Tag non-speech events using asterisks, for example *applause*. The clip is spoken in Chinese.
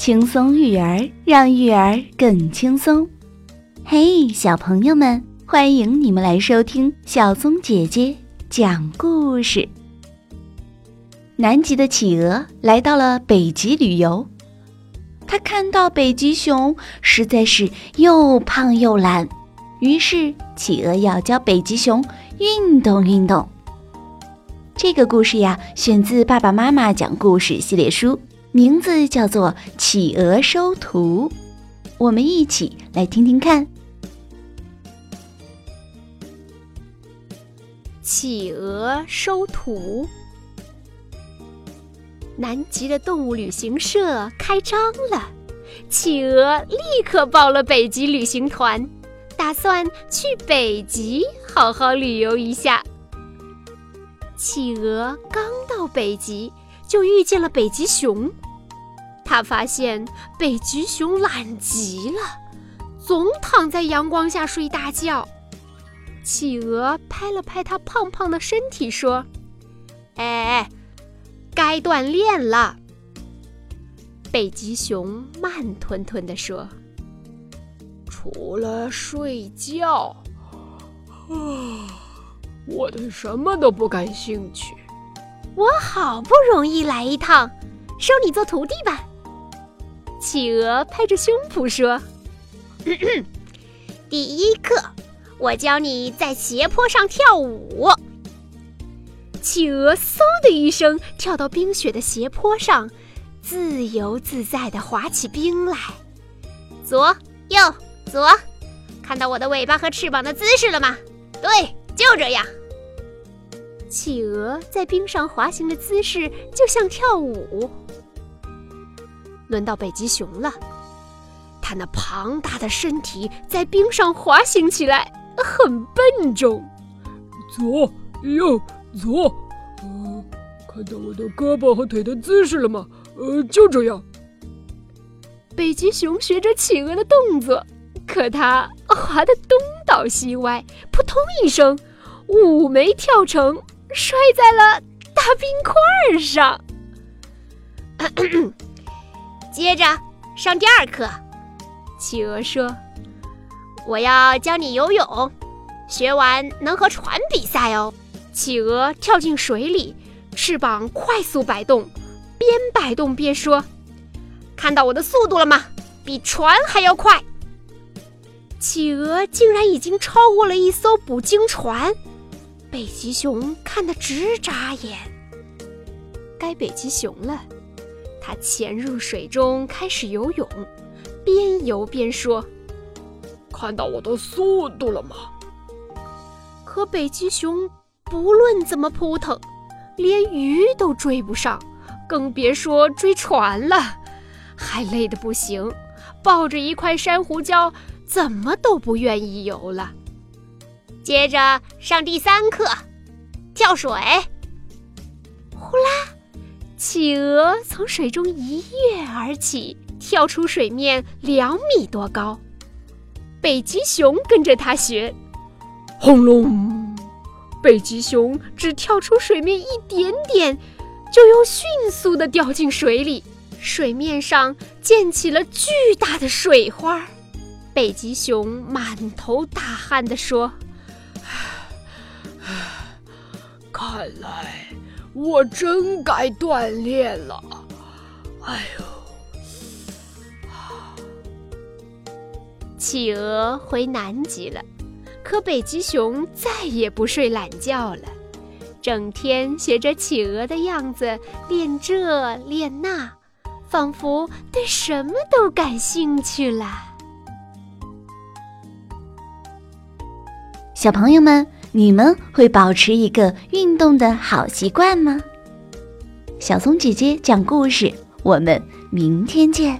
轻松育儿，让育儿更轻松。嘿，小朋友们，欢迎你们来收听小松姐姐讲故事。南极的企鹅来到了北极旅游，他看到北极熊实在是又胖又懒，于是企鹅要教北极熊运动运动。这个故事呀，选自《爸爸妈妈讲故事》系列书。名字叫做《企鹅收徒》，我们一起来听听看。企鹅收徒，南极的动物旅行社开张了，企鹅立刻报了北极旅行团，打算去北极好好旅游一下。企鹅刚到北极。就遇见了北极熊，他发现北极熊懒极了，总躺在阳光下睡大觉。企鹅拍了拍它胖胖的身体，说：“哎，该锻炼了。”北极熊慢吞吞地说：“除了睡觉，啊，我对什么都不感兴趣。”我好不容易来一趟，收你做徒弟吧。企鹅拍着胸脯说：“ *coughs* 第一课，我教你在斜坡上跳舞。”企鹅嗖的一声跳到冰雪的斜坡上，自由自在地滑起冰来。左右左，看到我的尾巴和翅膀的姿势了吗？对，就这样。企鹅在冰上滑行的姿势就像跳舞。轮到北极熊了，它那庞大的身体在冰上滑行起来很笨重。左右左，呃，看到我的胳膊和腿的姿势了吗？呃，就这样。北极熊学着企鹅的动作，可它滑得东倒西歪，扑通一声，舞没跳成。摔在了大冰块上。*coughs* 接着上第二课，企鹅说：“我要教你游泳，学完能和船比赛哦。”企鹅跳进水里，翅膀快速摆动，边摆动边说：“看到我的速度了吗？比船还要快。”企鹅竟然已经超过了一艘捕鲸船。北极熊看得直眨眼。该北极熊了，它潜入水中开始游泳，边游边说：“看到我的速度了吗？”可北极熊不论怎么扑腾，连鱼都追不上，更别说追船了，还累得不行，抱着一块珊瑚礁，怎么都不愿意游了。接着上第三课，跳水。呼啦，企鹅从水中一跃而起，跳出水面两米多高。北极熊跟着它学。轰隆，北极熊只跳出水面一点点，就又迅速地掉进水里，水面上溅起了巨大的水花。北极熊满头大汗地说。看来我真该锻炼了。哎呦！企鹅回南极了，可北极熊再也不睡懒觉了，整天学着企鹅的样子练这练那，仿佛对什么都感兴趣了。小朋友们。你们会保持一个运动的好习惯吗？小松姐姐讲故事，我们明天见。